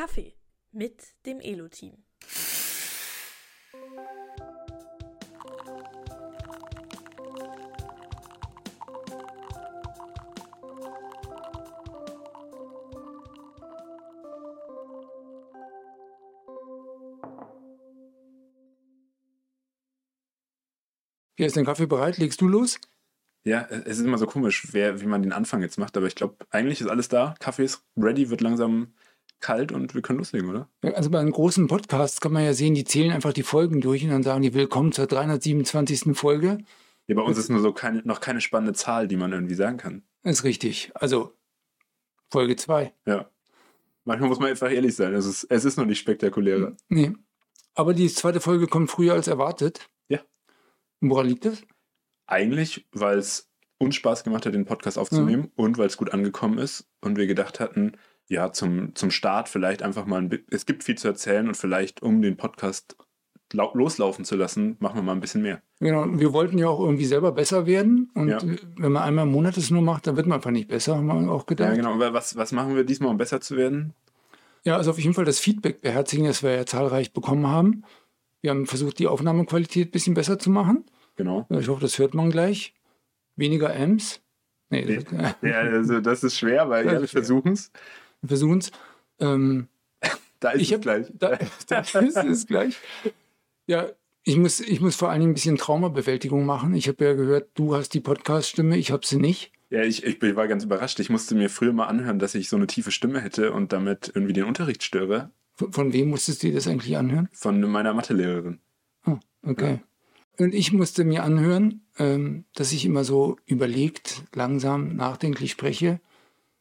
Kaffee mit dem Elo-Team. Hier ist dein Kaffee bereit? Legst du los? Ja, es ist immer so komisch, wer, wie man den Anfang jetzt macht, aber ich glaube, eigentlich ist alles da. Kaffee ist ready, wird langsam kalt und wir können loslegen, oder? Ja, Also bei einem großen Podcast kann man ja sehen, die zählen einfach die Folgen durch und dann sagen die Willkommen zur 327. Folge. Ja, bei uns ist nur so keine, noch keine spannende Zahl, die man irgendwie sagen kann. Ist richtig. Also Folge 2. Ja. Manchmal muss man einfach ehrlich sein. Es ist, es ist noch nicht spektakulärer. Nee. Aber die zweite Folge kommt früher als erwartet. Ja. Und woran liegt das? Eigentlich, weil es uns Spaß gemacht hat, den Podcast aufzunehmen und weil es gut angekommen ist und wir gedacht hatten, ja, zum, zum Start vielleicht einfach mal ein es gibt viel zu erzählen und vielleicht, um den Podcast lau- loslaufen zu lassen, machen wir mal ein bisschen mehr. Genau, wir wollten ja auch irgendwie selber besser werden. Und Ja. wenn man einmal im Monat das nur macht, dann wird man einfach nicht besser, haben wir auch gedacht. Ja, genau. Aber was, was machen wir diesmal, um besser zu werden? Ja, also auf jeden Fall das Feedback beherzigen, das wir ja zahlreich bekommen haben. Wir haben versucht, die Aufnahmequalität ein bisschen besser zu machen. Genau. Ich hoffe, das hört man gleich. Weniger Amps. Nee, Nee. das- Ja, also das ist schwer, weil Das wir versuchen es. Wir versuchen es. Ähm, Da ist Ich es hab- gleich. da, da ist es gleich. Ja, ich muss, ich muss vor allen Dingen ein bisschen Traumabewältigung machen. Ich habe ja gehört, du hast die Podcast-Stimme, ich habe sie nicht. Ja, ich, ich war ganz überrascht. Ich musste mir früher mal anhören, dass ich so eine tiefe Stimme hätte und damit irgendwie den Unterricht störe. Von, von wem musstest du dir das eigentlich anhören? Von meiner Mathelehrerin. Ah, okay. Und ich musste mir anhören, ähm, dass ich immer so überlegt, langsam, nachdenklich spreche.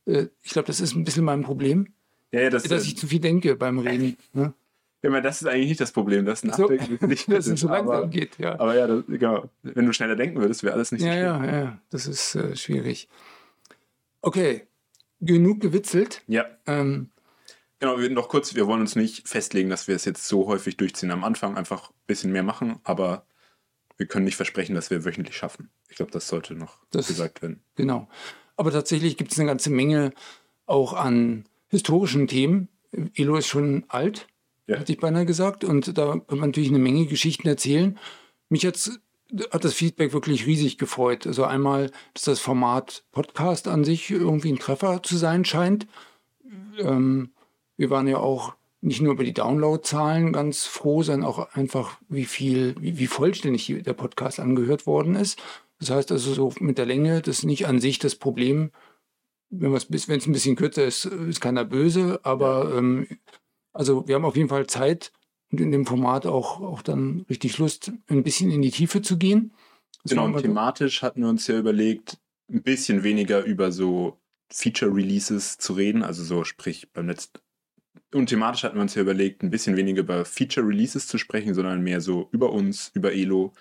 Äh, ich glaube, das ist ein bisschen mein Problem, Ja, ja, das, dass ich zu viel denke beim Reden. Ne? ja, das ist eigentlich nicht das Problem. Das So, Nachdenken nicht dass es so langsam aber, geht, ja. aber ja, das, genau. wenn du schneller denken würdest, wäre alles nicht so Ja, schlimm. ja, ja, das ist äh, schwierig. Okay, genug gewitzelt. Ja, Ähm, genau. Wir, noch kurz, wir wollen uns nicht festlegen, dass wir es jetzt so häufig durchziehen. Am Anfang einfach ein bisschen mehr machen, aber wir können nicht versprechen, dass wir wöchentlich schaffen. Ich glaube, das sollte noch Das- gesagt werden. Genau. Aber tatsächlich gibt es eine ganze Menge auch an historischen Themen. Elo ist schon alt, Ja. hätte ich beinahe gesagt. Und da kann man natürlich eine Menge Geschichten erzählen. Mich hat's, hat das Feedback wirklich riesig gefreut. Also einmal, dass das Format Podcast an sich irgendwie ein Treffer zu sein scheint. Ähm, wir waren ja auch nicht nur über die Downloadzahlen ganz froh, sondern auch einfach, wie viel, wie, wie vollständig der Podcast angehört worden ist. Das heißt also so mit der Länge, das ist nicht an sich das Problem. Wenn es ein bisschen kürzer ist, ist keiner böse. Aber ähm, also wir haben auf jeden Fall Zeit und in dem Format auch, auch dann richtig Lust, ein bisschen in die Tiefe zu gehen. Das Genau, thematisch hatten wir uns ja überlegt, ein bisschen weniger über so Feature-Releases zu reden, also so sprich beim letzten. Und thematisch hatten wir uns ja überlegt, ein bisschen weniger über Feature-Releases zu sprechen, sondern mehr so über uns, über Elo,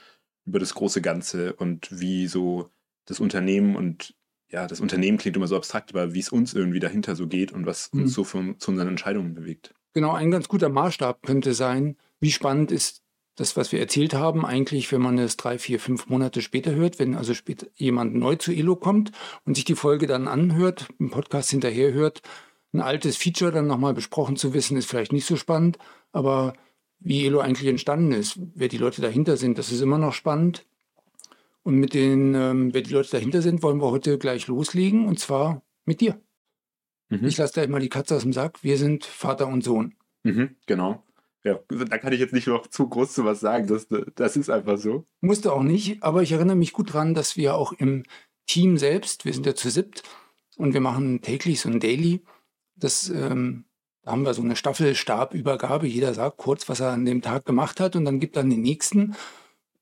über das große Ganze und wie so das Unternehmen und ja, das Unternehmen klingt immer so abstrakt, aber wie es uns irgendwie dahinter so geht und was Mhm. uns so von, zu unseren Entscheidungen bewegt. Genau, ein ganz guter Maßstab könnte sein, wie spannend ist das, was wir erzählt haben, eigentlich, wenn man es drei, vier, fünf Monate später hört, wenn also später jemand neu zu Elo kommt und sich die Folge dann anhört, im Podcast hinterher hört, ein altes Feature dann nochmal besprochen zu wissen, ist vielleicht nicht so spannend, aber wie Elo eigentlich entstanden ist, wer die Leute dahinter sind, das ist immer noch spannend. Und mit den, ähm, wer die Leute dahinter sind, wollen wir heute gleich loslegen und zwar mit dir. Mhm. Ich lasse gleich mal die Katze aus dem Sack. Wir sind Vater und Sohn. Mhm, genau. Ja, da kann ich jetzt nicht noch zu groß zu was sagen. Das, das ist einfach so. Musste auch nicht, aber ich erinnere mich gut dran, dass wir auch im Team selbst, wir sind ja zu siebt und wir machen täglich so ein Daily. Das, ähm, da haben wir so eine Staffelstabübergabe. Jeder sagt kurz, was er an dem Tag gemacht hat und dann gibt dann den nächsten,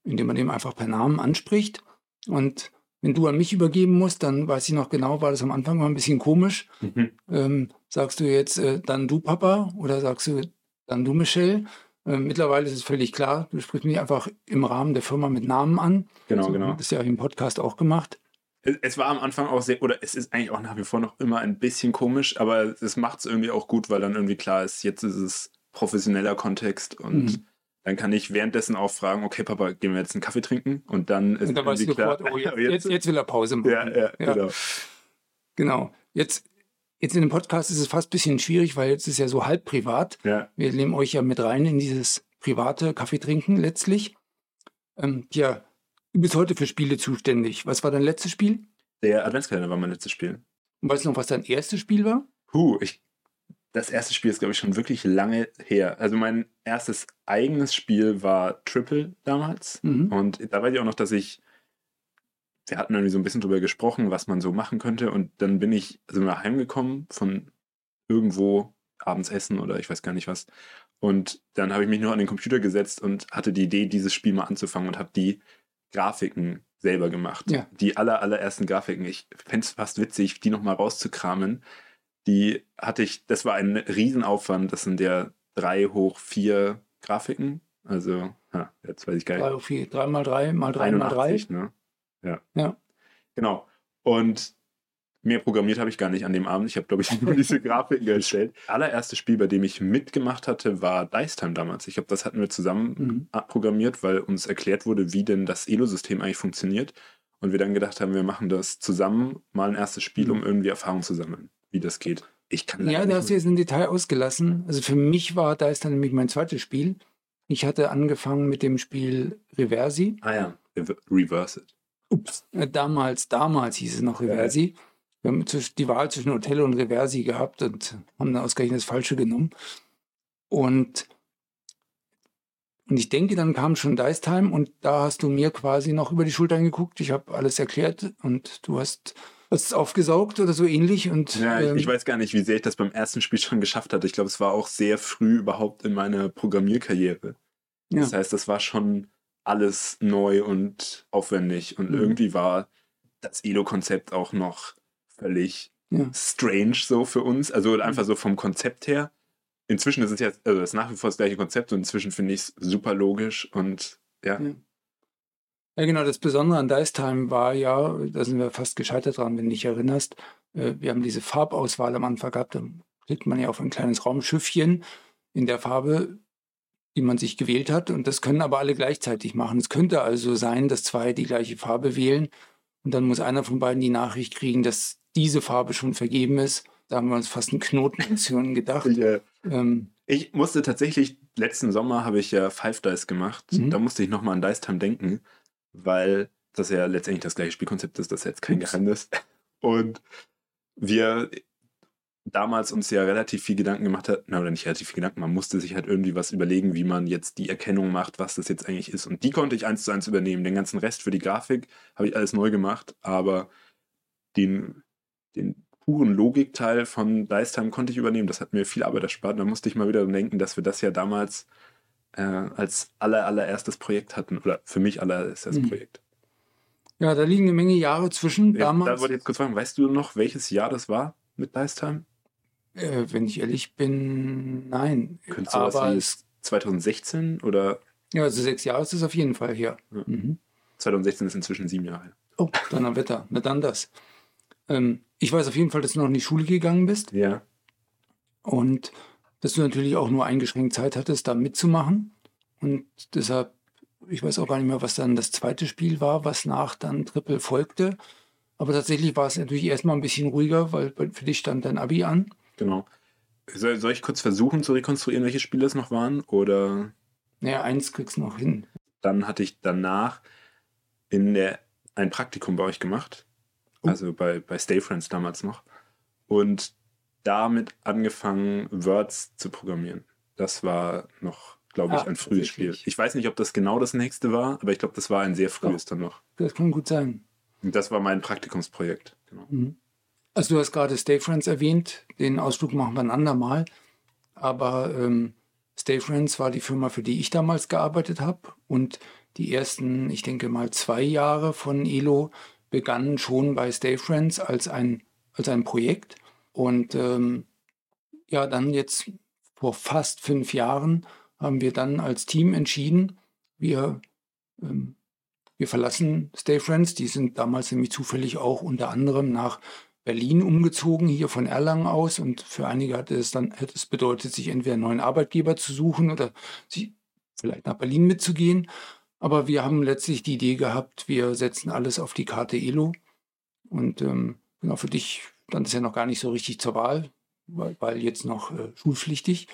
indem man dem einfach per Namen anspricht. Und wenn du an mich übergeben musst, dann weiß ich noch genau, war das am Anfang mal ein bisschen komisch. Mhm. Ähm, sagst du jetzt äh, dann du Papa oder sagst du dann du Michelle? Ähm, mittlerweile ist es völlig klar, du sprichst mich einfach im Rahmen der Firma mit Namen an. Genau, So, genau. Das ist ja im Podcast auch gemacht. Es, war am Anfang auch sehr, oder es ist eigentlich auch nach wie vor noch immer ein bisschen komisch, aber es macht es irgendwie auch gut, weil dann irgendwie klar ist, jetzt ist es professioneller Kontext und Mhm. dann kann ich währenddessen auch fragen, okay, Papa, gehen wir jetzt einen Kaffee trinken? Und dann ist Und dann irgendwie klar, sofort, oh, jetzt, jetzt, jetzt will er Pause machen. ja, ja, genau. Genau. Jetzt Jetzt in dem Podcast ist es fast ein bisschen schwierig, weil jetzt ist ja so halb privat. Ja. Wir nehmen euch ja mit rein in dieses private Kaffeetrinken letztlich. Ähm, ja, du bist heute für Spiele zuständig. Was war dein letztes Spiel? Der Adventskalender war mein letztes Spiel. Und weißt du noch, was dein erstes Spiel war? Puh, ich, das erste Spiel ist, glaube ich, schon wirklich lange her. Also mein erstes eigenes Spiel war Triple damals. Mhm. Und da weiß ich auch noch, dass ich, wir hatten irgendwie so ein bisschen drüber gesprochen, was man so machen könnte. Und dann bin ich, also mal heimgekommen von irgendwo abends essen oder ich weiß gar nicht was. Und dann habe ich mich nur an den Computer gesetzt und hatte die Idee, dieses Spiel mal anzufangen und habe die Grafiken selber gemacht. Ja. Die aller, allerersten Grafiken. Ich fände es fast witzig, die nochmal rauszukramen. Die hatte ich, das war ein Riesenaufwand. Das sind ja drei hoch vier Grafiken. Also, ja, jetzt weiß ich gar nicht. Drei, auf vier, drei mal drei mal drei mal drei. 81, ne? Ja. Ja. Genau. Und mehr programmiert habe ich gar nicht an dem Abend. Ich habe, glaube ich, nur diese Grafiken erstellt. Allererste Spiel, bei dem ich mitgemacht hatte, war Dice Time damals. Ich glaube, das hatten wir zusammen Mhm. programmiert, weil uns erklärt wurde, wie denn das Elo-System eigentlich funktioniert. Und wir dann gedacht haben, wir machen das zusammen, mal ein erstes Spiel, um irgendwie Erfahrung zu sammeln, wie das geht. Ich kann Ja, da hast du jetzt ein Detail ausgelassen. Also für mich war, ist dann nämlich mein zweites Spiel. Ich hatte angefangen mit dem Spiel Reversi. Ah ja, Rever- Reverse It. Ups. Äh, Damals, damals hieß es noch Reversi. Wir haben die Wahl zwischen Hotel und Reversi gehabt und haben dann ausgerechnet das Falsche genommen. Und, und ich denke, dann kam schon Dice Time und da hast du mir quasi noch über die Schultern geguckt. Ich habe alles erklärt und du hast hast es aufgesaugt oder so ähnlich. Und, Ja, ich, ähm, ich weiß gar nicht, wie sehr ich das beim ersten Spiel schon geschafft hatte. Ich glaube, es war auch sehr früh überhaupt in meiner Programmierkarriere. Ja. Das heißt, das war schon alles neu und aufwendig. Und Mhm. irgendwie war das Elo-Konzept auch noch völlig Ja. strange so für uns. Also einfach so vom Konzept her. Inzwischen ist es jetzt, also das ist nach wie vor das gleiche Konzept und inzwischen finde ich es super logisch und ja. Ja. Ja, genau. Das Besondere an Dice Time war ja, da sind wir fast gescheitert dran, wenn du dich erinnerst. äh, Wir haben diese Farbauswahl am Anfang gehabt. Da klickt man ja auf ein kleines Raumschiffchen in der Farbe, die man sich gewählt hat. Und das können aber alle gleichzeitig machen. Es könnte also sein, dass zwei die gleiche Farbe wählen. Und dann muss einer von beiden die Nachricht kriegen, dass diese Farbe schon vergeben ist. Da haben wir uns fast einen Knoten Hirn gedacht. Ich, äh, Ähm, Ich musste tatsächlich, letzten Sommer habe ich ja Five Dice gemacht. Mhm. Da musste ich nochmal an Dice Time denken, weil das ja letztendlich das gleiche Spielkonzept ist, das ist jetzt kein Ups. Geheimnis. Und wir damals uns ja relativ viel Gedanken gemacht hat, na oder nicht relativ viel Gedanken, man musste sich halt irgendwie was überlegen, wie man jetzt die Erkennung macht, was das jetzt eigentlich ist. Und die konnte ich eins zu eins übernehmen. Den ganzen Rest für die Grafik habe ich alles neu gemacht, aber den, den puren Logikteil von Dice Time konnte ich übernehmen. Das hat mir viel Arbeit erspart. Da musste ich mal wieder denken, dass wir das ja damals äh, als aller, allererstes Projekt hatten. Oder für mich allererstes Mhm. Projekt. ja, da liegen eine Menge Jahre zwischen. Ja, Damals, da wollte ich jetzt kurz fragen, weißt du noch, welches Jahr das war mit Dice Time? äh, wenn ich ehrlich bin, nein. Könnte sowas Aber wie es 2016 oder Ja, also sechs Jahre ist es auf jeden Fall her. Ja. Mhm. 2016 ist inzwischen sieben Jahre. Oh, Donnerwetter. Na dann das. Ähm, ich weiß auf jeden Fall, dass du noch in die Schule gegangen bist Ja. und dass du natürlich auch nur eingeschränkt Zeit hattest, da mitzumachen. Und deshalb, ich weiß auch gar nicht mehr, was dann das zweite Spiel war, was nach dann Triple folgte. Aber tatsächlich war es natürlich erstmal ein bisschen ruhiger, weil für dich stand dein Abi an. Genau. Soll, soll ich kurz versuchen zu rekonstruieren, welche Spiele es noch waren? Oder Naja, eins kriegst du noch hin. dann hatte ich danach in der, ein Praktikum bei euch gemacht. Oh. Also bei, bei Stay Friends damals noch. Und damit angefangen, Words zu programmieren. Das war noch, glaube ich, Ah, ein frühes Spiel. Ich weiß nicht, ob das genau das nächste war, aber ich glaube, das war ein sehr frühes dann noch. Das kann gut sein. Und das war mein Praktikumsprojekt. Genau. Mhm. Also du hast gerade Stay Friends erwähnt, den Ausflug machen wir ein andermal. Aber ähm, Stay Friends war die Firma, für die ich damals gearbeitet habe. Und die ersten, ich denke mal, zwei Jahre von Elo begannen schon bei Stay Friends als ein, als ein Projekt. Und ähm, ja, dann jetzt vor fast fünf Jahren haben wir dann als Team entschieden, wir, ähm, wir verlassen Stay Friends. Die sind damals nämlich zufällig auch unter anderem nach Berlin umgezogen, hier von Erlangen aus. Und für einige hat es dann hätte es bedeutet, sich entweder einen neuen Arbeitgeber zu suchen oder sie vielleicht nach Berlin mitzugehen. Aber wir haben letztlich die Idee gehabt, wir setzen alles auf die Karte Elo. Und ähm, genau für dich stand es ja noch gar nicht so richtig zur Wahl, weil, weil jetzt noch äh, schulpflichtig.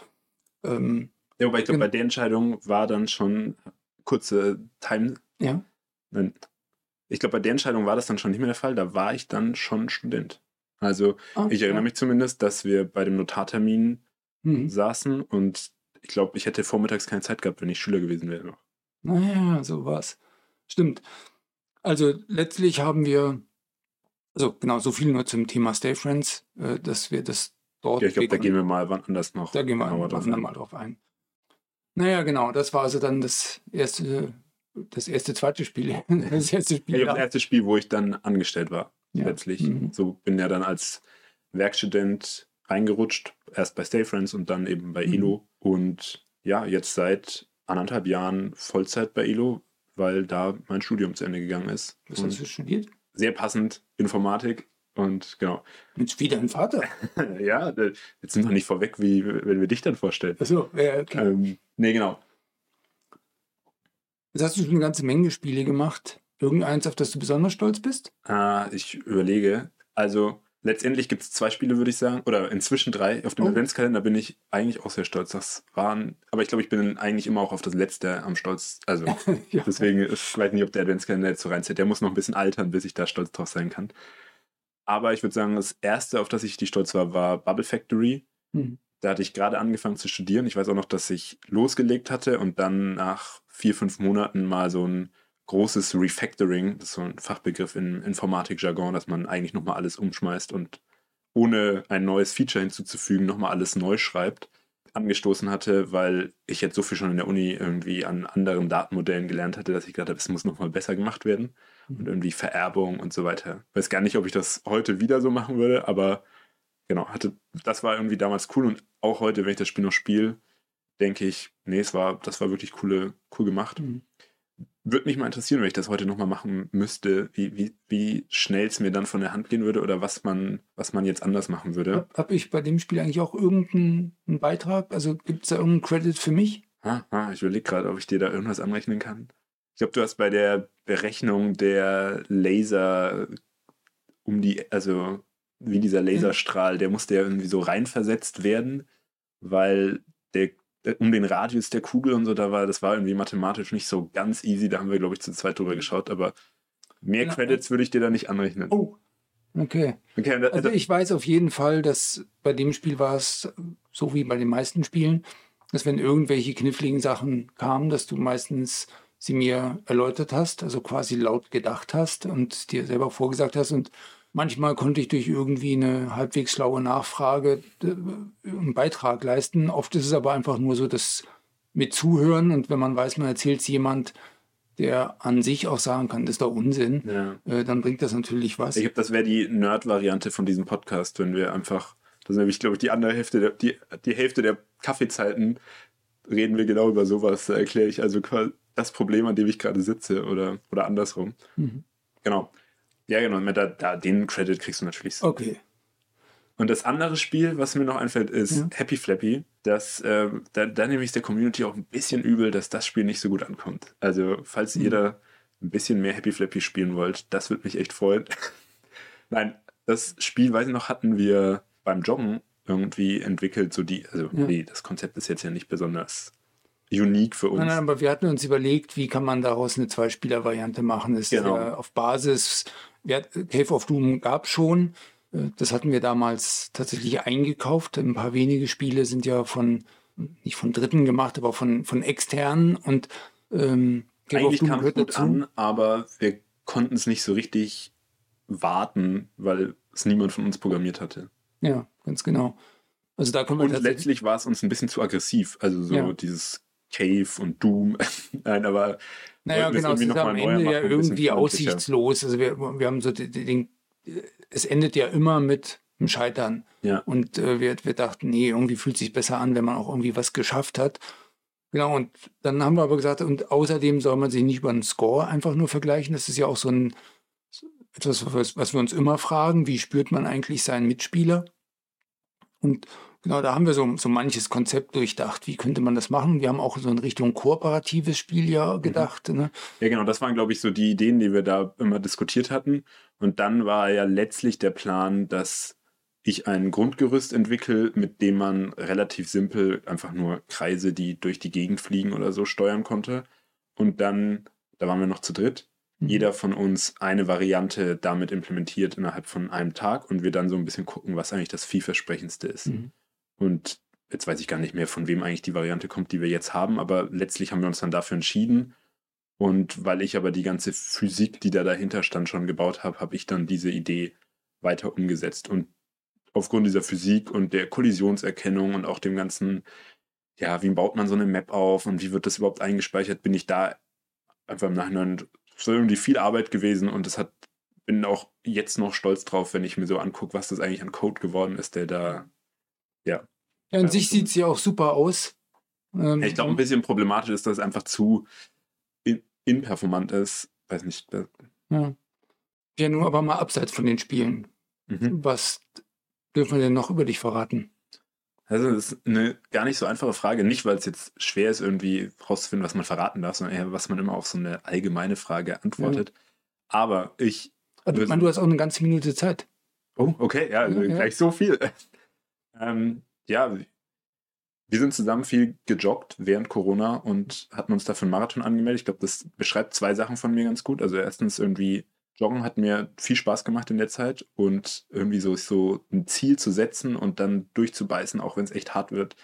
Ähm, Ja, wobei ich glaube, bei der Entscheidung war dann schon kurze Time. ja. Nein. Ich glaube, bei der Entscheidung war das dann schon nicht mehr der Fall. Da war ich dann schon Student. Also Ah, ich erinnere ja. mich zumindest, dass wir bei dem Notartermin Mhm. saßen und ich glaube, ich hätte vormittags keine Zeit gehabt, wenn ich Schüler gewesen wäre noch. Naja, so war's. Stimmt. Also letztlich haben wir, also genau, so viel nur zum Thema Stay Friends, äh, dass wir das dort. Ja, ich glaube, da gehen wir mal wann anders noch. Da gehen wir einfach drauf ein. mal drauf ein. Naja, genau, das war also dann das erste, das erste, zweite Spiel. Das erste Spiel. Ja, das erste Spiel, wo ich dann angestellt war, Ja. letztlich. Mhm. So bin ja dann als Werkstudent reingerutscht, erst bei Stay Friends und dann eben bei Mhm. Elo. Und ja, jetzt seit anderthalb Jahren Vollzeit bei Elo, weil da mein Studium zu Ende gegangen ist. Was hast du studiert? sehr passend Informatik. Und genau. Mensch, wie dein Vater. ja, jetzt sind wir nicht vorweg, wie wenn wir dich dann vorstellen. Achso, ja, okay. Ähm, nee, genau. Jetzt hast du schon eine ganze Menge Spiele gemacht. Irgendeins, auf das du besonders stolz bist? Ah, ich überlege. Also letztendlich gibt es zwei Spiele, würde ich sagen. Oder inzwischen drei. Auf dem Oh. Adventskalender bin ich eigentlich auch sehr stolz. Das waren, aber ich glaube, ich bin eigentlich immer auch auf das letzte am stolz. Also ja. deswegen, ich weiß nicht, ob der Adventskalender jetzt so reinzieht. Der muss noch ein bisschen altern, bis ich da stolz drauf sein kann. Aber ich würde sagen, das erste, auf das ich die stolz war, war Bubble Factory. Hm. Da hatte ich gerade angefangen zu studieren. Ich weiß auch noch, dass ich losgelegt hatte und dann nach vier, fünf Monaten mal so ein großes Refactoring, das ist so ein Fachbegriff im Informatikjargon, dass man eigentlich nochmal alles umschmeißt und ohne ein neues Feature hinzuzufügen, nochmal alles neu schreibt, angestoßen hatte, weil ich jetzt so viel schon in der Uni irgendwie an anderen Datenmodellen gelernt hatte, dass ich gedacht habe, es muss nochmal besser gemacht werden und irgendwie Vererbung und so weiter. Weiß gar nicht, ob ich das heute wieder so machen würde, aber genau, hatte, das war irgendwie damals cool und auch heute, wenn ich das Spiel noch spiele, denke ich, nee, es war, das war wirklich coole, cool gemacht. Mhm. Würde mich mal interessieren, wenn ich das heute nochmal machen müsste, wie, wie, wie schnell es mir dann von der Hand gehen würde oder was man, was man jetzt anders machen würde. Habe hab ich bei dem Spiel eigentlich auch irgendeinen einen Beitrag? Also gibt es da irgendeinen Credit für mich? Ah, ah, ich überlege gerade, ob ich dir da irgendwas anrechnen kann. Ich glaube, du hast bei der Berechnung der Laser um die, also wie dieser Laserstrahl, der musste ja irgendwie so reinversetzt werden, weil der äh, um den Radius der Kugel und so, da war, das war irgendwie mathematisch nicht so ganz easy. Da haben wir, glaube ich, zu zweit drüber geschaut, aber mehr Ja. Credits würde ich dir da nicht anrechnen. Oh, okay. Okay, da, Also ich weiß auf jeden Fall, dass bei dem Spiel war es so wie bei den meisten Spielen, dass wenn irgendwelche kniffligen Sachen kamen, dass du meistens sie mir erläutert hast, also quasi laut gedacht hast und dir selber vorgesagt hast. Und manchmal konnte ich durch irgendwie eine halbwegs schlaue Nachfrage äh, einen Beitrag leisten. Oft ist es aber einfach nur so, dass mit Zuhören und wenn man weiß, man erzählt es jemand, der an sich auch sagen kann, das ist doch Unsinn, ja. äh, dann bringt das natürlich was. Ich glaube, das wäre die Nerd-Variante von diesem Podcast, wenn wir einfach, das ist nämlich, glaube ich, die andere Hälfte, der, die, die Hälfte der Kaffeezeiten reden wir genau über sowas. Da erkläre ich also quasi das Problem, an dem ich gerade sitze oder, oder andersrum. Mhm. Genau. Ja, genau. Da, da, den Credit kriegst du natürlich. so. Okay. Und das andere Spiel, was mir noch einfällt, ist Ja. Happy Flappy. Das, ähm, da, da nehme ich der Community auch ein bisschen übel, dass das Spiel nicht so gut ankommt. Also, falls Mhm. ihr da ein bisschen mehr Happy Flappy spielen wollt, das würde mich echt freuen. Nein, das Spiel, weiß ich noch, hatten wir beim Joggen irgendwie entwickelt. So die, also, Ja. nee, das Konzept ist jetzt ja nicht besonders unique für uns. Nein, nein, aber wir hatten uns überlegt, wie kann man daraus eine Zweispieler-Variante machen. Das Genau. ist ja auf Basis, hat- Cave of Doom gab schon. Äh, Das hatten wir damals tatsächlich eingekauft. Ein paar wenige Spiele sind ja von, nicht von Dritten gemacht, aber von, von externen. Und ähm, Cave Eigentlich kam es gut an, aber wir konnten es nicht so richtig warten, weil es niemand von uns programmiert hatte. Ja, ganz genau. Also da können wir Und letztlich war es uns ein bisschen zu aggressiv. Also so Ja. dieses Cave und Doom. Nein, aber Naja, genau, es ist am Ende machen, ja irgendwie aussichtslos. Also wir, wir haben so den, es endet ja immer mit dem Scheitern. Ja. Und äh, wir, wir dachten, nee, irgendwie fühlt sich besser an, wenn man auch irgendwie was geschafft hat. Genau, und dann haben wir aber gesagt, und außerdem soll man sich nicht über einen Score einfach nur vergleichen. Das ist ja auch so ein etwas, was, was wir uns immer fragen, wie spürt man eigentlich seinen Mitspieler? Und genau, da haben wir so, so manches Konzept durchdacht. Wie könnte man das machen? Wir haben auch so in Richtung kooperatives Spiel ja gedacht. Ne? Ja, genau, das waren, glaube ich, so die Ideen, die wir da immer diskutiert hatten. Und dann war ja letztlich der Plan, dass ich ein Grundgerüst entwickle, mit dem man relativ simpel einfach nur Kreise, die durch die Gegend fliegen oder so steuern konnte. Und dann, da waren wir noch zu dritt, Mhm. jeder von uns eine Variante damit implementiert innerhalb von einem Tag und wir dann so ein bisschen gucken, was eigentlich das vielversprechendste ist. Mhm. Und jetzt weiß ich gar nicht mehr, von wem eigentlich die Variante kommt, die wir jetzt haben, aber letztlich haben wir uns dann dafür entschieden. Und weil ich aber die ganze Physik, die da dahinter stand, schon gebaut habe, habe ich dann diese Idee weiter umgesetzt. Und aufgrund dieser Physik und der Kollisionserkennung und auch dem ganzen, ja, wie baut man so eine Map auf und wie wird das überhaupt eingespeichert, bin ich da einfach im Nachhinein, war irgendwie viel Arbeit gewesen und es hat, bin auch jetzt noch stolz drauf, wenn ich mir so angucke, was das eigentlich an Code geworden ist, der da, ja. Ja, an Ja, sich sieht ja auch super aus. Ähm, Ich glaube, ein bisschen problematisch ist, dass es einfach zu in- inperformant ist. Weiß nicht. Ja. ja, nun aber mal abseits von den Spielen. mhm. Was dürfen wir denn noch über dich verraten? Also, das ist eine gar nicht so einfache Frage. Nicht, weil es jetzt schwer ist, irgendwie rauszufinden, was man verraten darf, sondern eher, was man immer auf so eine allgemeine Frage antwortet. Aber ich. Also, ich meine, du hast auch eine ganze Minute Zeit. Oh, okay, ja, Ja, ja. gleich so viel. ähm, ja, wir sind zusammen viel gejoggt während Corona und hatten uns dafür einen Marathon angemeldet. Ich glaube, das beschreibt zwei Sachen von mir ganz gut. Also erstens irgendwie Joggen hat mir viel Spaß gemacht in der Zeit und irgendwie so, so ein Ziel zu setzen und dann durchzubeißen, auch wenn es echt hart wird.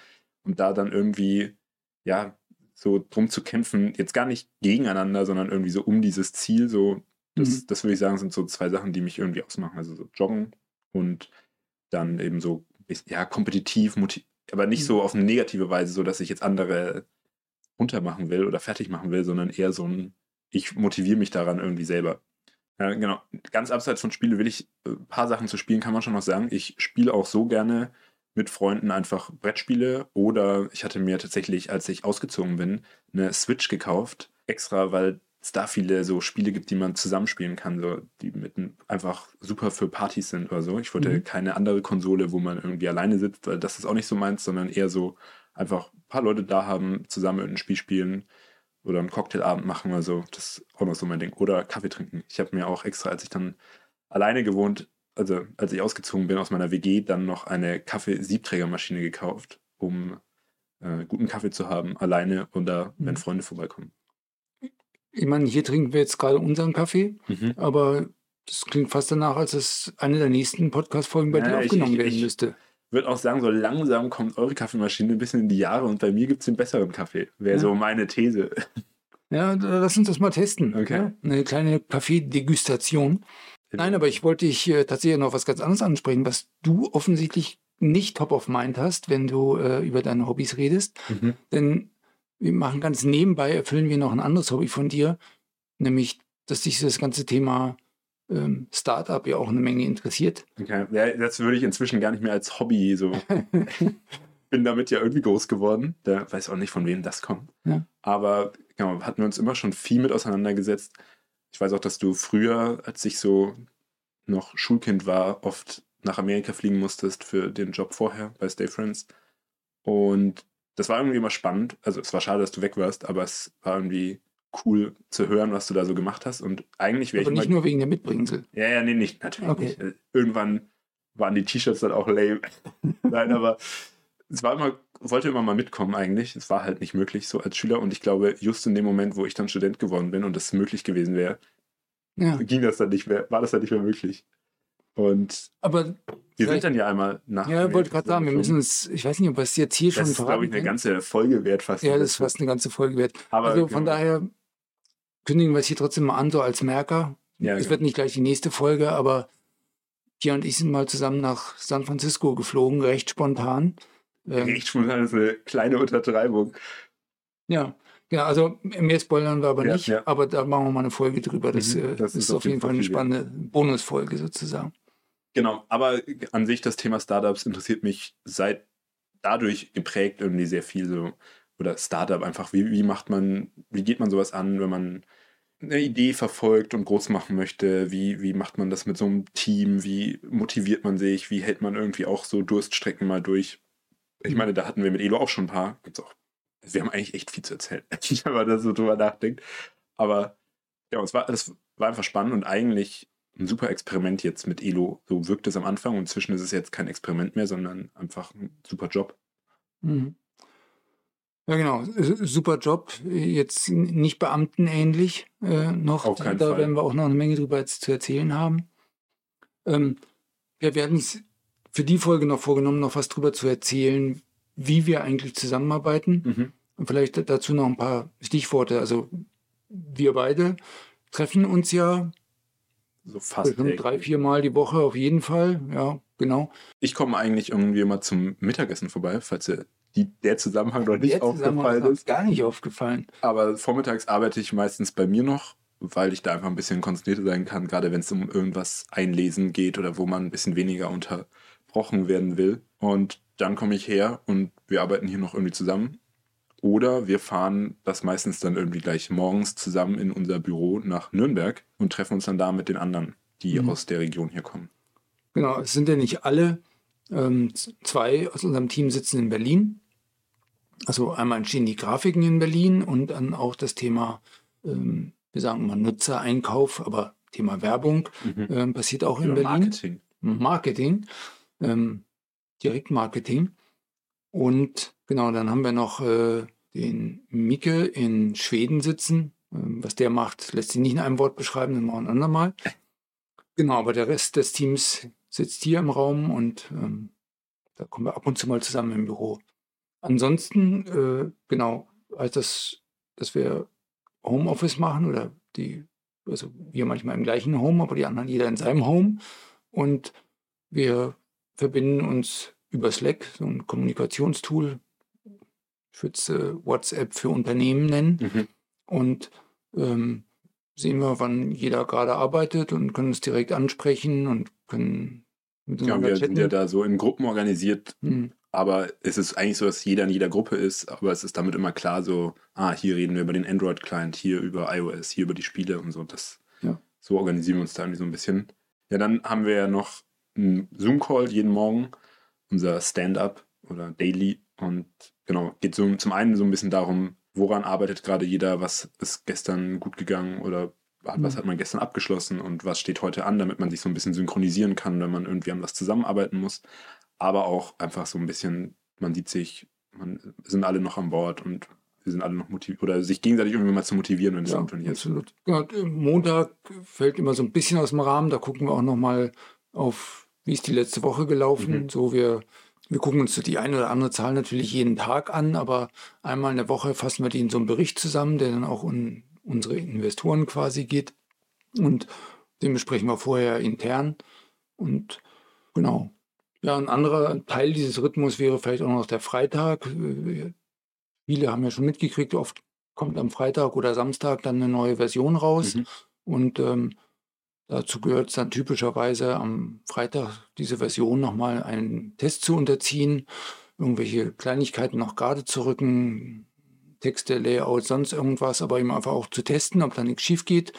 Und da dann irgendwie, ja, so drum zu kämpfen, jetzt gar nicht gegeneinander, sondern irgendwie so um dieses Ziel, so, das, Mhm. das würde ich sagen, sind so zwei Sachen, die mich irgendwie ausmachen. Also so Joggen und dann eben so, ja, kompetitiv, aber nicht so auf eine negative Weise, so dass ich jetzt andere runtermachen will oder fertig machen will, sondern eher so ein, ich motiviere mich daran irgendwie selber. Ja, genau. Ganz abseits von Spiele will ich, äh, ein paar Sachen zu spielen, kann man schon noch sagen. Ich spiele auch so gerne mit Freunden einfach Brettspiele oder ich hatte mir tatsächlich, als ich ausgezogen bin, eine Switch gekauft, extra, weil es da viele so Spiele gibt, die man zusammenspielen kann, so, die mit ein- einfach super für Partys sind oder so. Ich wollte Mhm. keine andere Konsole, wo man irgendwie alleine sitzt, weil das ist auch nicht so meins, sondern eher so einfach ein paar Leute da haben, zusammen ein Spiel spielen oder einen Cocktailabend machen oder so. Das ist auch noch so mein Ding. Oder Kaffee trinken. Ich habe mir auch extra, als ich dann alleine gewohnt, also als ich ausgezogen bin aus meiner WG, dann noch eine Kaffee-Siebträgermaschine gekauft, um äh, guten Kaffee zu haben, alleine oder wenn Mhm. Freunde vorbeikommen. Ich meine, hier trinken wir jetzt gerade unseren Kaffee, aber das klingt fast danach, als es eine der nächsten Podcast-Folgen bei Ja, dir ich- aufgenommen ich- werden ich- müsste. würde auch sagen, so langsam kommt eure Kaffeemaschine ein bisschen in die Jahre und bei mir gibt es den besseren Kaffee. Wäre Ja. so meine These. Ja, lass uns das mal testen. Okay. Ja? Eine kleine Kaffee-Degustation. Nein, aber ich wollte dich äh, tatsächlich noch was ganz anderes ansprechen, was du offensichtlich nicht top of mind hast, wenn du äh, über deine Hobbys redest. Mhm. Denn wir machen ganz nebenbei, erfüllen wir noch ein anderes Hobby von dir, nämlich, dass dich das ganze Thema ähm, Startup ja auch eine Menge interessiert. Okay. Ja, das würde ich inzwischen gar nicht mehr als Hobby so. bin damit ja irgendwie groß geworden. Da weiß auch nicht, von wem das kommt. Ja. Aber genau, hatten wir uns immer schon viel mit auseinandergesetzt. Ich weiß auch, dass du früher, als ich so noch Schulkind war, oft nach Amerika fliegen musstest für den Job vorher bei Stay Friends. Und das war irgendwie immer spannend. Also es war schade, dass du weg warst, aber es war irgendwie cool zu hören, was du da so gemacht hast. Und eigentlich wäre ich Aber nicht nur wegen der Mitbringsel. ja, ja, nee, nicht, natürlich Okay. nicht. Äh, Irgendwann waren die T-Shirts dann auch lame. Nein, aber es war immer, wollte immer mal mitkommen eigentlich. Es war halt nicht möglich so als Schüler und ich glaube, just in dem Moment, wo ich dann Student geworden bin und das möglich gewesen wäre, Ja, ging das dann nicht mehr, war das dann nicht mehr möglich. Und aber wir sind dann ja einmal nach. ja, wollte gerade sagen, wir müssen uns, ich weiß nicht, ob wir es jetzt hier schon Das ist, glaube ich, eine ganze Folge wert fast. Ja, das ist fast eine ganze Folge wert. Aber also von genau. daher kündigen wir es hier trotzdem mal an, so als Merker. Ja, es genau. wird nicht gleich die nächste Folge, aber Pia und ich sind mal zusammen nach San Francisco geflogen, recht spontan. Ähm, Echt spontan ist eine kleine Untertreibung. Ja, ja, also mehr spoilern wir aber Ja, nicht, ja. aber da machen wir mal eine Folge drüber. Das, Mhm, äh, das ist, auf jeden Fall eine spannende Bonusfolge sozusagen. Genau, aber an sich das Thema Startups interessiert mich seit dadurch geprägt irgendwie sehr viel so oder Startup einfach wie, wie macht man wie geht man sowas an, wenn man eine Idee verfolgt und groß machen möchte, wie, wie macht man das mit so einem Team, wie motiviert man sich, wie hält man irgendwie auch so Durststrecken mal durch. Ich meine, da hatten wir mit Elo auch schon ein paar, gibt's auch. Wir haben eigentlich echt viel zu erzählen, wenn man da so drüber nachdenkt. Aber ja, es war, das war einfach spannend und eigentlich ein super Experiment jetzt mit Elo. So wirkt es am Anfang und inzwischen ist es jetzt kein Experiment mehr, sondern einfach ein super Job. Mhm. Ja, genau. Super Job. Jetzt nicht beamtenähnlich äh, noch. Auf keinen da Fall. werden wir auch noch eine Menge drüber zu erzählen haben. Ähm, wir werden es für die Folge noch vorgenommen, noch was drüber zu erzählen, wie wir eigentlich zusammenarbeiten. Mhm. Und vielleicht dazu noch ein paar Stichworte. Also wir beide treffen uns ja So fast. bestimmt drei, vier Mal die Woche auf jeden Fall. Ja, genau. Ich komme eigentlich irgendwie mal zum Mittagessen vorbei, falls dir die, der Zusammenhang noch nicht Der aufgefallen ist ist. gar nicht aufgefallen. Aber vormittags arbeite ich meistens bei mir noch, weil ich da einfach ein bisschen konzentrierter sein kann, gerade wenn es um irgendwas einlesen geht oder wo man ein bisschen weniger unterbrochen werden will. Und dann komme ich her und wir arbeiten hier noch irgendwie zusammen. Oder wir fahren das meistens dann irgendwie gleich morgens zusammen in unser Büro nach Nürnberg und treffen uns dann da mit den anderen, die Mhm. aus der Region hier kommen. Genau, es sind ja nicht alle. Ähm, zwei aus unserem Team sitzen in Berlin. Also einmal entstehen die Grafiken in Berlin und dann auch das Thema, ähm, wir sagen mal Nutzereinkauf, aber Thema Werbung ähm, passiert auch in Oder Berlin. Marketing. Marketing, ähm, Direktmarketing. Und genau, dann haben wir noch äh, den Mike in Schweden sitzen. Ähm, was der macht, lässt sich nicht in einem Wort beschreiben, das machen wir ein andermal. Genau, aber der Rest des Teams sitzt hier im Raum und ähm, da kommen wir ab und zu mal zusammen im Büro. Ansonsten, äh, genau, heißt das, dass wir Homeoffice machen oder die, also wir manchmal im gleichen Home, aber die anderen jeder in seinem Home. Und wir verbinden uns über Slack, so ein Kommunikationstool. Ich würde es äh, WhatsApp für Unternehmen nennen. Mhm. Und ähm, sehen wir, wann jeder gerade arbeitet und können uns direkt ansprechen und können Ja, wir sind ja chatten. da so in Gruppen organisiert, Hm, aber es ist eigentlich so, dass jeder in jeder Gruppe ist, aber es ist damit immer klar so, ah, hier reden wir über den Android-Client, hier über iOS, hier über die Spiele und so. Das, Ja. So organisieren wir uns da irgendwie so ein bisschen. Ja, dann haben wir ja noch einen Zoom-Call jeden Morgen, unser Stand-up oder Daily und genau, geht so zum einen so ein bisschen darum, woran arbeitet gerade jeder, was ist gestern gut gegangen oder hat- was Mhm. hat man gestern abgeschlossen und was steht heute an, damit man sich so ein bisschen synchronisieren kann, wenn man irgendwie an was zusammenarbeiten muss. Aber auch einfach so ein bisschen, man sieht sich, man sind alle noch an Bord und wir sind alle noch motiviert oder sich gegenseitig irgendwie mal zu motivieren, wenn es ja, ist. absolut. Ja, äh, Montag fällt immer so ein bisschen aus dem Rahmen. Da gucken wir auch noch mal auf, wie ist die letzte Woche gelaufen. Mhm. So wir, wir gucken uns die eine oder andere Zahl natürlich jeden Tag an, aber einmal in der Woche fassen wir die in so einen Bericht zusammen, der dann auch in unsere Investoren quasi geht. Und den besprechen wir vorher intern. Und genau. Ja, ein anderer Teil dieses Rhythmus wäre vielleicht auch noch der Freitag. Viele haben ja schon mitgekriegt, oft kommt am Freitag oder Samstag dann eine neue Version raus. Mhm. Und ähm, dazu gehört es dann typischerweise am Freitag diese Version nochmal einen Test zu unterziehen, irgendwelche Kleinigkeiten noch gerade zu rücken, Texte, Layout, sonst irgendwas, aber eben einfach auch zu testen, ob da nichts schief geht.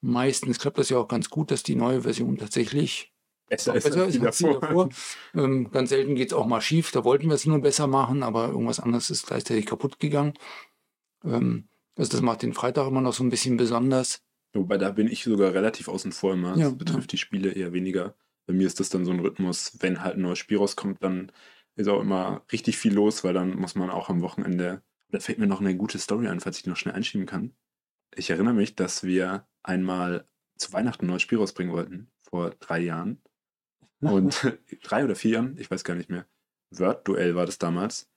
Meistens klappt das ja auch ganz gut, dass die neue Version tatsächlich Besser ist besser als die als die davor. Ähm, ganz selten geht es auch mal schief. Da wollten wir es nur besser machen, aber irgendwas anderes ist gleichzeitig kaputt gegangen. Ähm, also das macht den Freitag immer noch so ein bisschen besonders. Wobei da bin ich sogar relativ außen vor immer. Ja, das betrifft die Spiele eher weniger. Bei mir ist das dann so ein Rhythmus, wenn halt ein neues Spiel rauskommt, dann ist auch immer richtig viel los, weil dann muss man auch am Wochenende. Da fällt mir noch eine gute Story ein, falls ich die noch schnell einschieben kann. Ich erinnere mich, dass wir einmal zu Weihnachten ein neues Spiel rausbringen wollten, vor drei Jahren. Und drei oder vier Jahren, ich weiß gar nicht mehr. Word-Duell war das damals.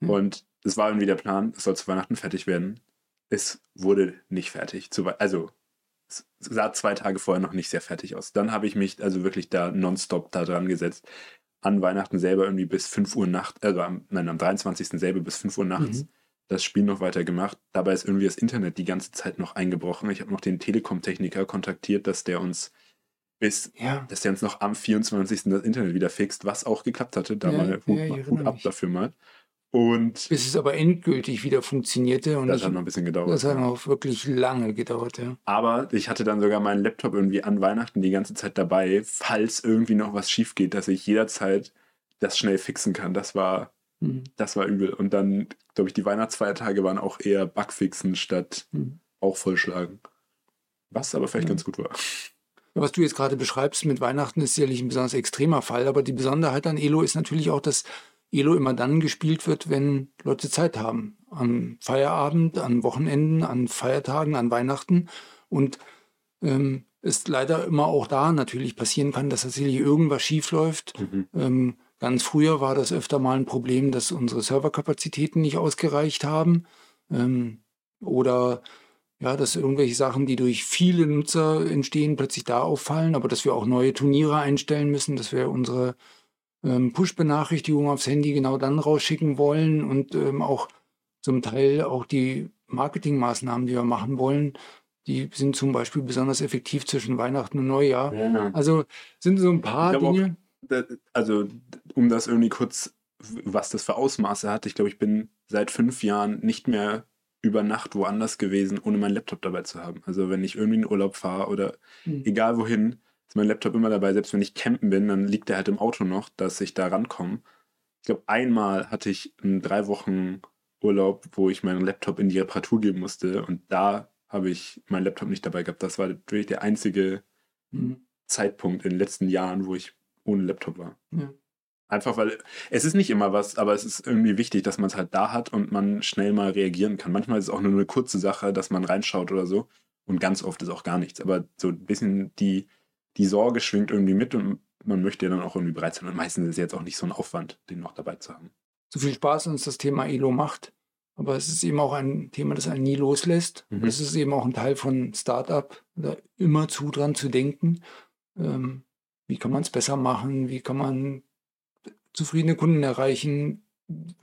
Hm. Und es war irgendwie der Plan, es soll zu Weihnachten fertig werden. Es wurde nicht fertig. Also, sah zwei Tage vorher noch nicht sehr fertig aus. Dann habe ich mich also wirklich da nonstop da dran gesetzt. An Weihnachten selber irgendwie bis 5 Uhr nachts, also am, nein, am 23. selber bis 5 Uhr nachts Mhm. das Spiel noch weiter gemacht. Dabei ist irgendwie das Internet die ganze Zeit noch eingebrochen. Ich habe noch den Telekom-Techniker kontaktiert, dass der uns bis Ja, dass der uns noch am 24. das Internet wieder fixt, was auch geklappt hatte. Da Ja, mal ja, Hut, ich Hut ab dafür mal. Und bis es aber endgültig wieder funktionierte. Und das ich, hat noch ein bisschen gedauert. das hat auch wirklich lange gedauert. Ja. Aber ich hatte dann sogar meinen Laptop irgendwie an Weihnachten die ganze Zeit dabei, falls irgendwie noch was schief geht, dass ich jederzeit das schnell fixen kann. Das war, Mhm. das war übel. Und dann, glaube ich, die Weihnachtsfeiertage waren auch eher Bugfixen statt Mhm. auch vollschlagen. Was aber vielleicht Ja. ganz gut war. Was du jetzt gerade beschreibst mit Weihnachten ist sicherlich ein besonders extremer Fall, aber die Besonderheit an Elo ist natürlich auch, dass Elo immer dann gespielt wird, wenn Leute Zeit haben. Am Feierabend, an Wochenenden, an Feiertagen, an Weihnachten. Und ähm, es leider immer auch da natürlich passieren kann, dass tatsächlich irgendwas schiefläuft. Mhm. Ähm, ganz früher war das öfter mal ein Problem, dass unsere Serverkapazitäten nicht ausgereicht haben. Ähm, oder ja, dass irgendwelche Sachen, die durch viele Nutzer entstehen, plötzlich da auffallen, aber dass wir auch neue Turniere einstellen müssen, dass wir unsere ähm, Push-Benachrichtigungen aufs Handy genau dann rausschicken wollen und ähm, auch zum Teil auch die Marketingmaßnahmen, die wir machen wollen, die sind zum Beispiel besonders effektiv zwischen Weihnachten und Neujahr. Ja. Also sind so ein paar Dinge. Auch, also um das irgendwie kurz, was das für Ausmaße hat, ich glaube, ich bin seit fünf Jahren nicht mehr über Nacht woanders gewesen, ohne meinen Laptop dabei zu haben. Also wenn ich irgendwie in Urlaub fahre oder mhm. egal wohin, ist mein Laptop immer dabei. Selbst wenn ich campen bin, dann liegt der halt im Auto noch, dass ich da rankomme. Ich glaube, einmal hatte ich einen drei Wochen Urlaub, wo ich meinen Laptop in die Reparatur geben musste und da habe ich meinen Laptop nicht dabei gehabt. Das war wirklich der einzige mhm. Zeitpunkt in den letzten Jahren, wo ich ohne Laptop war. Ja. Einfach weil es ist nicht immer was, aber es ist irgendwie wichtig, dass man es halt da hat und man schnell mal reagieren kann. Manchmal ist es auch nur eine kurze Sache, dass man reinschaut oder so. Und ganz oft ist auch gar nichts. Aber so ein bisschen die, die Sorge schwingt irgendwie mit und man möchte ja dann auch irgendwie bereit sein. Und meistens ist es jetzt auch nicht so ein Aufwand, den noch dabei zu haben. So viel Spaß uns das Thema Elo macht. Aber es ist eben auch ein Thema, das einen nie loslässt. Mhm. Es ist eben auch ein Teil von Startup, da immer zu dran zu denken. Ähm, wie kann man es besser machen? Wie kann man zufriedene Kunden erreichen?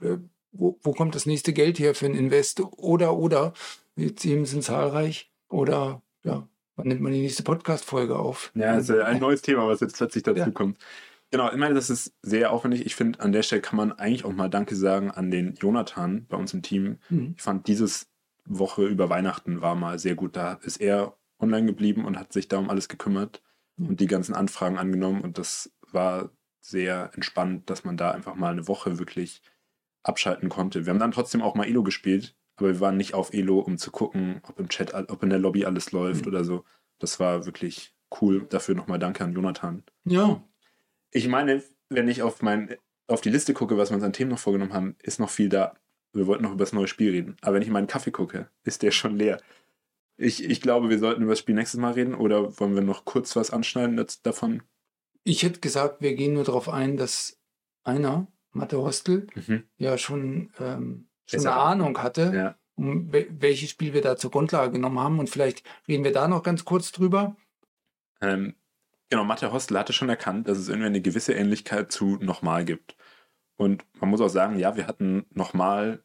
Äh, wo, wo, kommt das nächste Geld her für ein Invest? Oder, oder, die Themen sind zahlreich. Oder, ja, wann nimmt man die nächste Podcast-Folge auf? Ja, das ist ein neues Thema, was jetzt plötzlich dazu ja. kommt. Genau, ich meine, das ist sehr aufwendig. Ich finde, an der Stelle kann man eigentlich auch mal Danke sagen an den Jonathan bei uns im Team. Mhm. Ich fand, dieses Woche über Weihnachten war mal sehr gut. Da ist er online geblieben und hat sich da um alles gekümmert mhm. und die ganzen Anfragen angenommen. Und das war sehr entspannt, dass man da einfach mal eine Woche wirklich abschalten konnte. Wir haben dann trotzdem auch mal Elo gespielt, aber wir waren nicht auf Elo, um zu gucken, ob im Chat, ob in der Lobby alles läuft mhm. oder so. Das war wirklich cool. Dafür nochmal danke an Jonathan. Ja. Ich meine, wenn ich auf, mein, auf die Liste gucke, was wir uns an Themen noch vorgenommen haben, ist noch viel da. Wir wollten noch über das neue Spiel reden. Aber wenn ich in meinen Kaffee gucke, ist der schon leer. Ich, ich glaube, wir sollten über das Spiel nächstes Mal reden oder wollen wir noch kurz was anschneiden davon? Ich hätte gesagt, wir gehen nur darauf ein, dass einer, Mathe Hostel, mhm. ja schon, ähm, schon eine Ahnung hatte, ja. um welches Spiel wir da zur Grundlage genommen haben. Und vielleicht reden wir da noch ganz kurz drüber. Ähm, genau, Mathe Hostel hatte schon erkannt, dass es irgendwie eine gewisse Ähnlichkeit zu Nochmal gibt. Und man muss auch sagen, ja, wir hatten Nochmal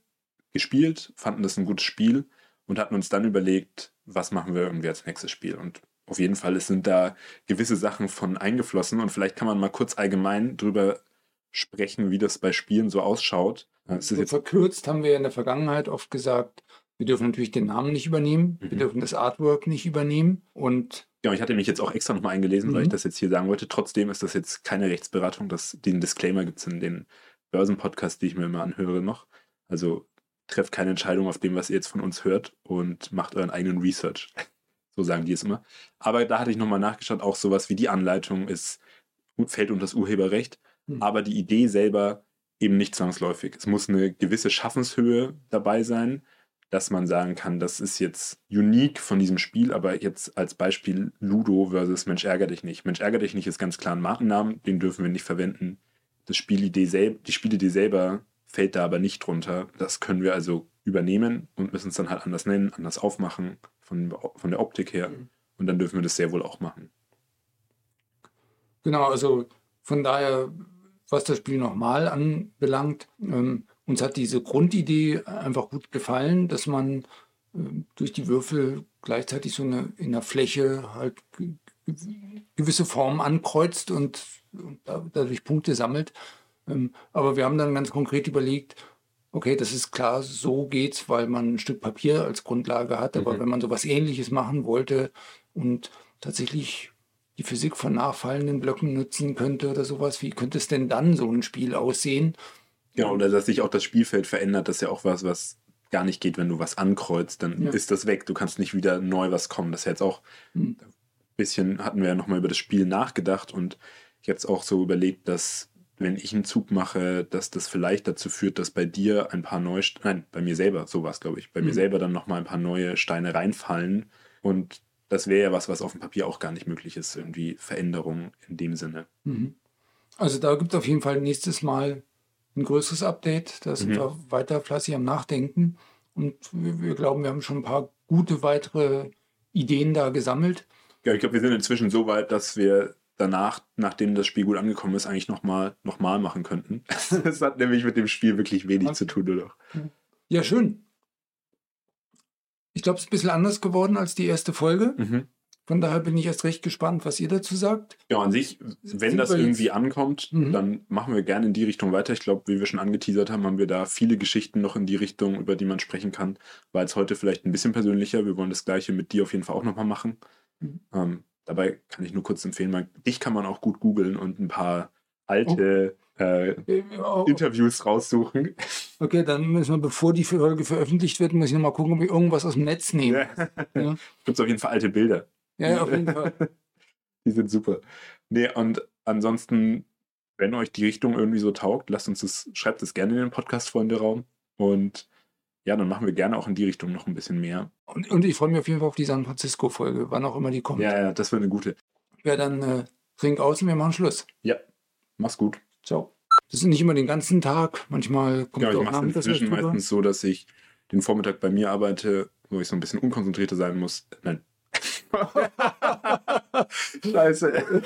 gespielt, fanden das ein gutes Spiel und hatten uns dann überlegt, was machen wir irgendwie als nächstes Spiel. Und auf jeden Fall sind da gewisse Sachen von eingeflossen und vielleicht kann man mal kurz allgemein drüber sprechen, wie das bei Spielen so ausschaut. So verkürzt haben wir in der Vergangenheit oft gesagt, wir dürfen natürlich den Namen nicht übernehmen, mhm. wir dürfen das Artwork nicht übernehmen und Genau, ich hatte mich jetzt auch extra nochmal eingelesen, mhm. weil ich das jetzt hier sagen wollte. Trotzdem ist das jetzt keine Rechtsberatung. Das, den Disclaimer gibt es in den Börsenpodcasts, die ich mir immer anhöre noch. Also trefft keine Entscheidung auf dem, was ihr jetzt von uns hört und macht euren eigenen Research. So sagen die es immer. Aber da hatte ich nochmal nachgeschaut, auch sowas wie die Anleitung ist, fällt unter das Urheberrecht, mhm. aber die Idee selber eben nicht zwangsläufig. Es muss eine gewisse Schaffenshöhe dabei sein, dass man sagen kann, das ist jetzt unique von diesem Spiel, aber jetzt als Beispiel Ludo versus Mensch ärger dich nicht. Mensch ärger dich nicht ist ganz klar ein Markennamen, den dürfen wir nicht verwenden. Das Spielidee sel die Spielidee selber fällt da aber nicht drunter. Das können wir also übernehmen und müssen es dann halt anders nennen, anders aufmachen, von, von der Optik her. Mhm. Und dann dürfen wir das sehr wohl auch machen. Genau, also von daher, was das Spiel nochmal anbelangt, ähm, uns hat diese Grundidee einfach gut gefallen, dass man äh, durch die Würfel gleichzeitig so eine in der Fläche halt gewisse Formen ankreuzt und, und dadurch Punkte sammelt. Ähm, aber wir haben dann ganz konkret überlegt, okay, das ist klar, so geht's, weil man ein Stück Papier als Grundlage hat. Aber mhm. wenn man sowas ähnliches machen wollte und tatsächlich die Physik von nachfallenden Blöcken nutzen könnte oder sowas, wie könnte es denn dann so ein Spiel aussehen? Genau, oder dass sich auch das Spielfeld verändert, das ist ja auch was, was gar nicht geht, wenn du was ankreuzt, dann ja. ist das weg. Du kannst nicht wieder neu was kommen. Das ist ja jetzt auch, mhm. bisschen hatten wir ja nochmal über das Spiel nachgedacht und jetzt auch so überlegt, dass wenn ich einen Zug mache, dass das vielleicht dazu führt, dass bei dir ein paar neue, nein, bei mir selber, so war es, glaube ich, bei mhm. mir selber dann nochmal ein paar neue Steine reinfallen. Und das wäre ja was, was auf dem Papier auch gar nicht möglich ist, irgendwie Veränderungen in dem Sinne. Mhm. Also da gibt es auf jeden Fall nächstes Mal ein größeres Update. Da sind mhm. wir weiter fleißig am Nachdenken. Und wir, wir glauben, wir haben schon ein paar gute weitere Ideen da gesammelt. Ja, ich glaube, wir sind inzwischen so weit, dass wir danach, nachdem das Spiel gut angekommen ist, eigentlich nochmal noch mal machen könnten. das hat nämlich mit dem Spiel wirklich wenig okay. zu tun, oder? Ja, schön. Ich glaube, es ist ein bisschen anders geworden als die erste Folge. Mhm. Von daher bin ich erst recht gespannt, was ihr dazu sagt. Ja, an sich, wenn Sind das irgendwie ankommt, mhm. dann machen wir gerne in die Richtung weiter. Ich glaube, wie wir schon angeteasert haben, haben wir da viele Geschichten noch in die Richtung, über die man sprechen kann. War jetzt heute vielleicht ein bisschen persönlicher. Wir wollen das Gleiche mit dir auf jeden Fall auch nochmal machen. Mhm. Ähm, dabei kann ich nur kurz empfehlen, man, dich kann man auch gut googeln und ein paar alte oh. Äh, oh. Interviews raussuchen. Okay, dann müssen wir, bevor die Folge veröffentlicht wird, muss ich nochmal gucken, ob ich irgendwas aus dem Netz nehme. Ja. ja. Gibt es auf jeden Fall alte Bilder. Ja, auf jeden Fall. Die sind super. Nee, und ansonsten, wenn euch die Richtung irgendwie so taugt, lasst uns das, schreibt es gerne in den Podcast-Freunde-Raum. Und ja, dann machen wir gerne auch in die Richtung noch ein bisschen mehr. Und, und ich freue mich auf jeden Fall auf die San Francisco-Folge, wann auch immer die kommt. Ja, ja, das wird eine gute. Ja, dann äh, trink aus und wir machen Schluss. Ja, mach's gut. Ciao. Das ist nicht immer den ganzen Tag. Manchmal kommt ja, auch ich inzwischen meistens so, dass ich den Vormittag bei mir arbeite, wo ich so ein bisschen unkonzentrierter sein muss. Nein, Scheiße.